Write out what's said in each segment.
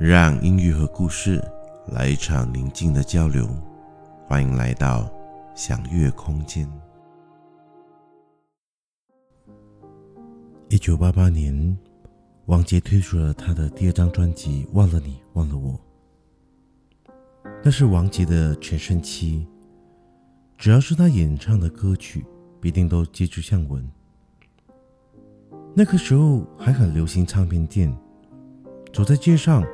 让音乐和故事来一场宁静的交流，欢迎来到享乐空间。一九八八年，王杰推出了他的第二张专辑《忘了你，忘了我》，那是王杰的全盛期。只要是他演唱的歌曲，必定都街知巷闻。那个时候还很流行唱片店，走在街上，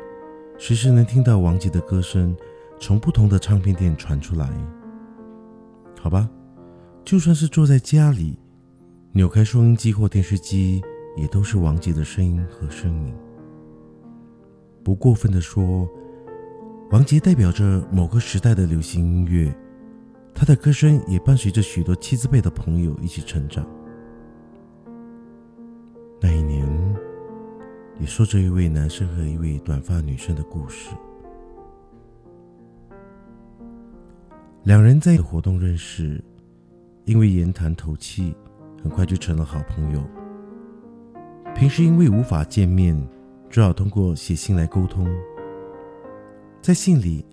随时能听到王杰的歌声从不同的唱片店传出来。好吧，就算是坐在家里，扭开收音机或电视机，也都是王杰的声音和声音。不过分的说，王杰代表着某个时代的流行音乐，他的歌声也伴随着许多七字辈的朋友一起成长。那一年，也说着一位男生和一位短发女生的故事。两人在活动认识，因为言谈投契，很快就成了好朋友。平时因为无法见面，只好通过写信来沟通。在信里，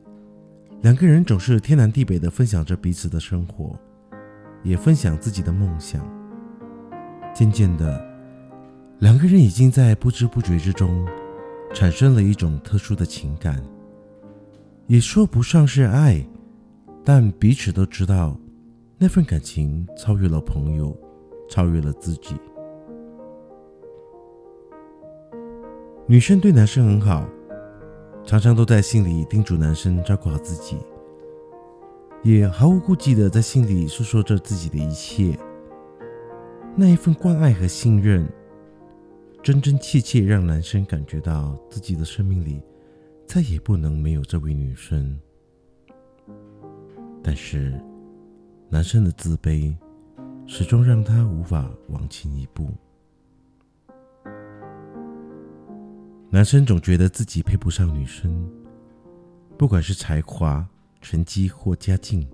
两个人总是天南地北的分享着彼此的生活，也分享自己的梦想。渐渐的。两个人已经在不知不觉之中产生了一种特殊的情感，也说不上是爱，但彼此都知道那份感情超越了朋友，超越了自己。女生对男生很好，常常都在信里叮嘱男生照顾好自己，也毫无顾忌的在信里诉说着自己的一切。那一份关爱和信任。真真切切让男生感觉到自己的生命里再也不能没有这位女生，但是男生的自卑始终让他无法往前一步。男生总觉得自己配不上女生，不管是才华、成绩或家境，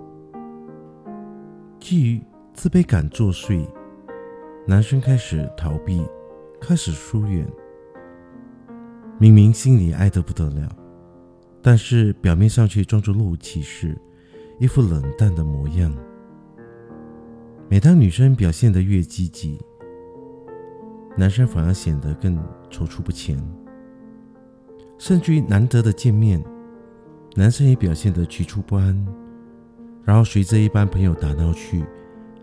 基于自卑感作祟，男生开始逃避。开始疏远，明明心里爱得不得了，但是表面上却装作若无其事，一副冷淡的模样。每当女生表现得越积极，男生反而显得更踌躇不前。甚至于难得的见面，男生也表现得局促不安，然后随着一班朋友打闹去，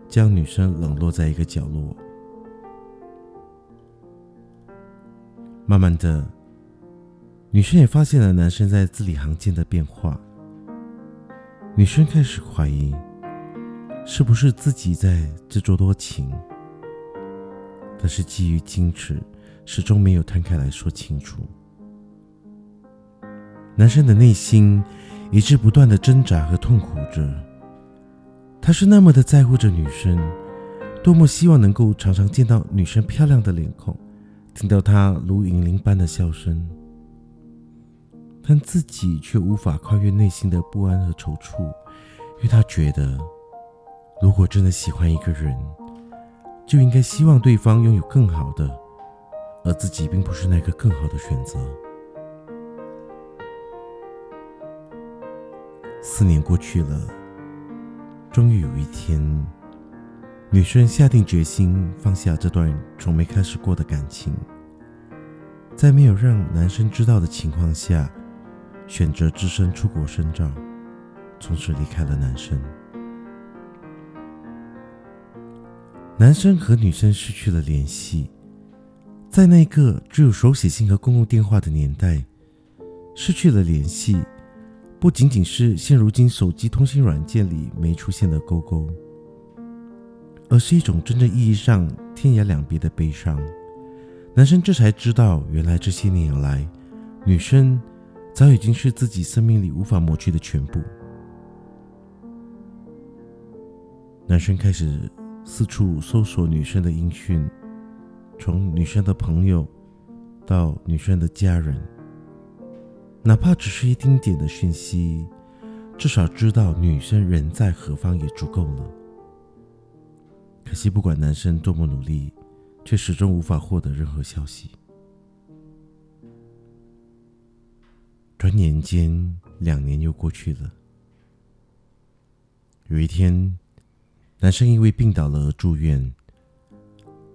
将女生冷落在一个角落。慢慢的，女生也发现了男生在字里行间的变化。女生开始怀疑，是不是自己在自作多情？但是基于矜持，始终没有摊开来说清楚。男生的内心一直不断的挣扎和痛苦着。他是那么的在乎着女生，多么希望能够常常见到女生漂亮的脸孔。听到他如银铃般的笑声，但自己却无法跨越内心的不安和踌躇，因为他觉得，如果真的喜欢一个人，就应该希望对方拥有更好的，而自己并不是那个更好的选择。四年过去了，终于有一天。女生下定决心放下这段从没开始过的感情，在没有让男生知道的情况下，选择只身出国深造，从此离开了男生。男生和女生失去了联系，在那个只有手写信和公共电话的年代，失去了联系，不仅仅是现如今手机通讯软件里没出现的勾勾。而是一种真正意义上天涯两别的悲伤。男生这才知道，原来这些年来，女生早已经是自己生命里无法抹去的全部。男生开始四处搜索女生的音讯，从女生的朋友到女生的家人，哪怕只是一丁点的讯息，至少知道女生人在何方也足够了。可惜，不管男生多么努力，却始终无法获得任何消息。转眼间，两年又过去了。有一天，男生因为病倒了而住院，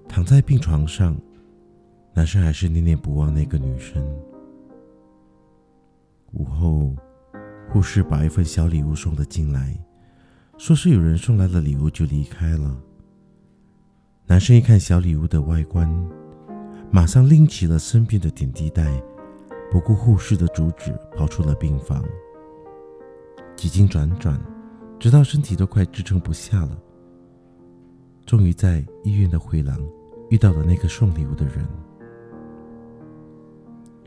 躺在病床上，男生还是念念不忘那个女生。午后，护士把一份小礼物送了进来，说是有人送来了礼物就离开了。男生一看小礼物的外观，马上拎起了身边的点滴袋，不顾护士的阻止，跑出了病房。几经辗转，直到身体都快支撑不下了，终于在医院的回廊遇到了那个送礼物的人。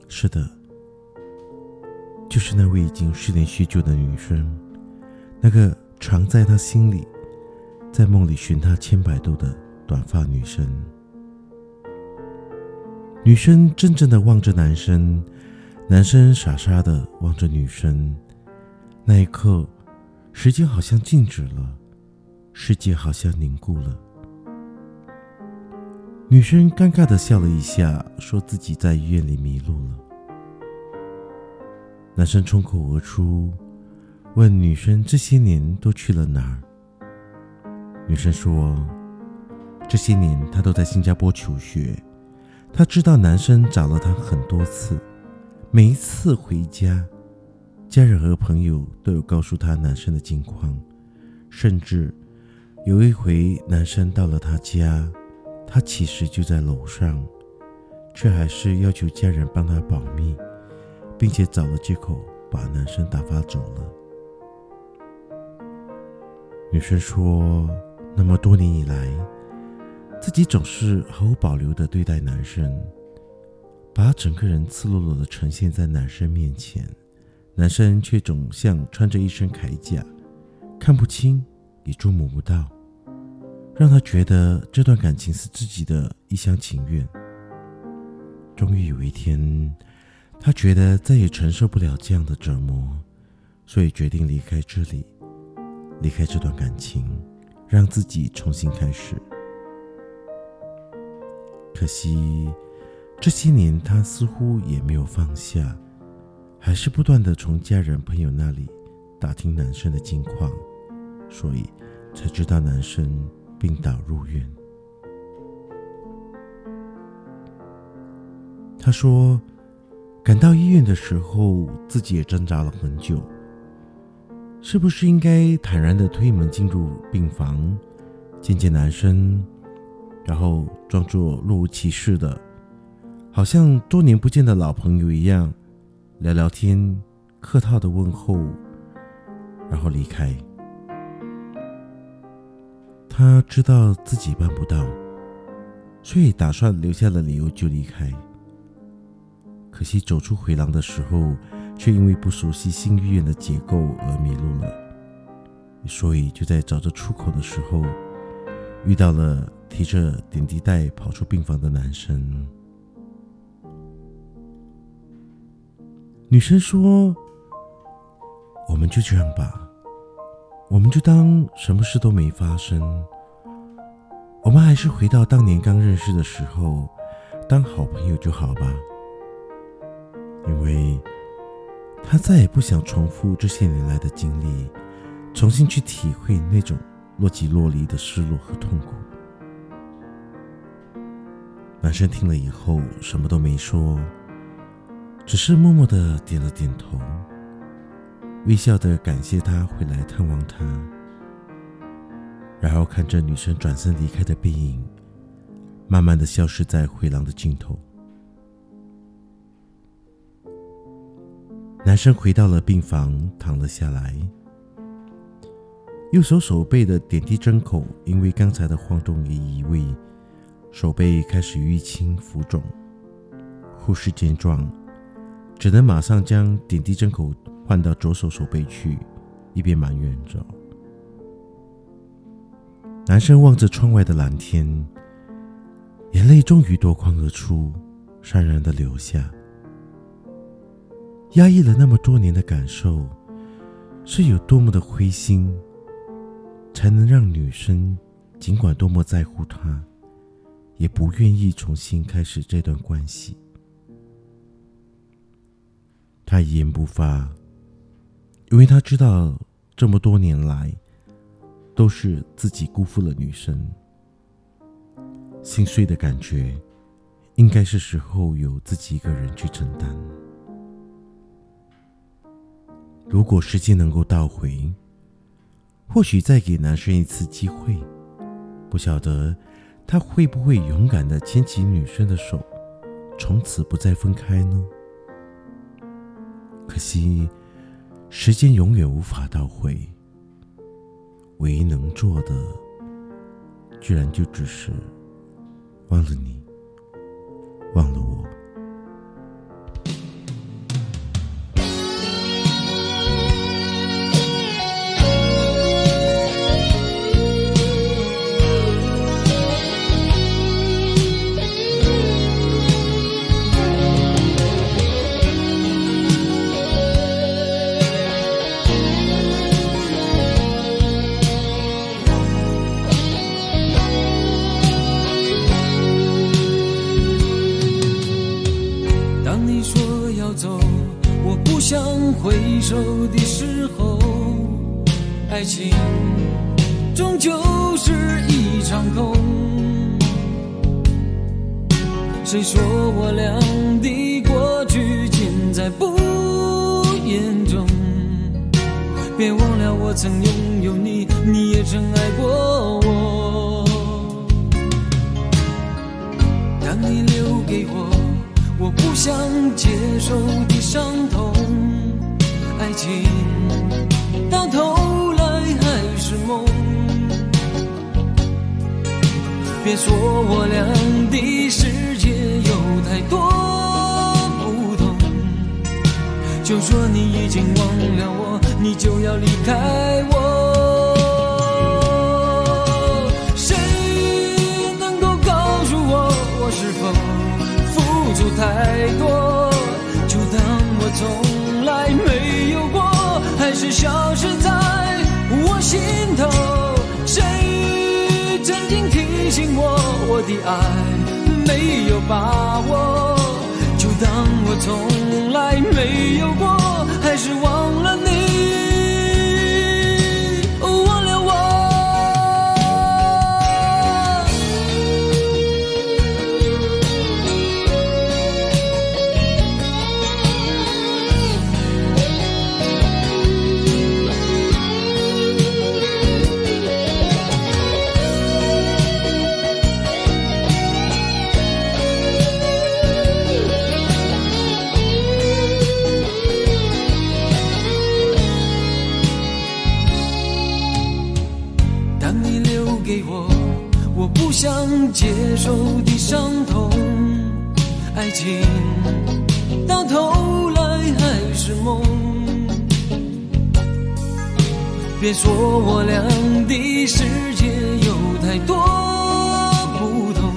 是的，就是那位已经失联许久的女生，那个常在他心里，在梦里寻他千百度的短发女生。女生怔怔的望着男生，男生傻傻的望着女生。那一刻，时间好像静止了，世界好像凝固了。女生尴尬的笑了一下，说自己在医院里迷路了。男生冲口而出，问女生这些年都去了哪儿？女生说，这些年她都在新加坡求学。他知道男生找了他很多次，每一次回家，家人和朋友都有告诉他男生的近况，甚至有一回男生到了他家，他其实就在楼上，却还是要求家人帮他保密，并且找了借口把男生打发走了。女生说：“那么多年以来。”自己总是毫无保留地对待男生，把整个人赤裸裸地呈现在男生面前，男生却总像穿着一身铠甲，看不清也捉摸不到，让他觉得这段感情是自己的一厢情愿。终于有一天，他觉得再也承受不了这样的折磨，所以决定离开这里，离开这段感情，让自己重新开始。可惜，这些年他似乎也没有放下，还是不断的从家人朋友那里打听男生的近况，所以才知道男生病倒入院。他说，赶到医院的时候，自己也挣扎了很久，是不是应该坦然的推门进入病房，见见男生？然后装作若无其事的，好像多年不见的老朋友一样，聊聊天，客套的问候，然后离开。他知道自己办不到，所以打算留下了理由就离开。可惜走出回廊的时候，却因为不熟悉新医院的结构而迷路了，所以就在找着出口的时候，遇到了。提着点滴袋跑出病房的男生，女生说：“我们就这样吧，我们就当什么事都没发生。我们还是回到当年刚认识的时候，当好朋友就好吧。因为她再也不想重复这些年来的经历，重新去体会那种若即若离的失落和痛苦。”男生听了以后什么都没说，只是默默的点了点头，微笑的感谢他回来探望他，然后看着女生转身离开的背影，慢慢的消失在回廊的尽头。男生回到了病房，躺了下来，右手手背的点滴针口因为刚才的晃动而移位。手背开始淤青浮肿，护士见状，只能马上将点滴针口换到左手手背去，一边埋怨着。男生望着窗外的蓝天，眼泪终于夺眶而出，潸然的流下。压抑了那么多年的感受，是有多么的灰心，才能让女生尽管多么在乎他。也不愿意重新开始这段关系。他一言不发，因为他知道这么多年来都是自己辜负了女生，心碎的感觉应该是时候由自己一个人去承担。如果时间能够倒回，或许再给男生一次机会，不晓得他会不会勇敢的牵起女生的手，从此不再分开呢？可惜，时间永远无法倒回，唯一能做的，居然就只是忘了你，忘了我。我俩的过去尽在不言中？别忘了我曾拥有你，你也曾爱过我。当你留给我我不想接受的伤痛。爱情到头来还是梦，别说我俩的世界有太多不同，就说你已经忘了我，你就要离开我。谁能够告诉我，我是否付出太多？就当我从来没有过。还是消失在我心头。谁曾经提醒我，我的爱没有把握？就当我从来没有过，还是忘爱情到头来还是梦。别说我俩的世界有太多不同，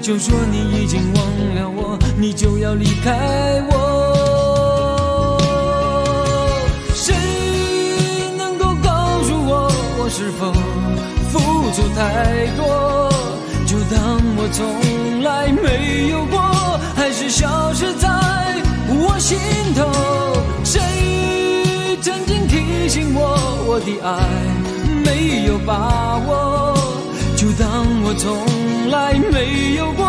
就说你已经忘了我，你就要离开我。谁能够告诉我，我是否付出太多？当我从来没有过，还是消失在我心头。谁曾经提醒我，我的爱没有把握？就当我从来没有过，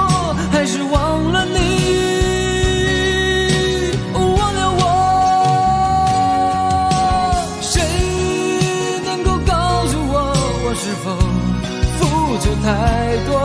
还是忘了你。忘了我。谁能够告诉我，我是否付出太多？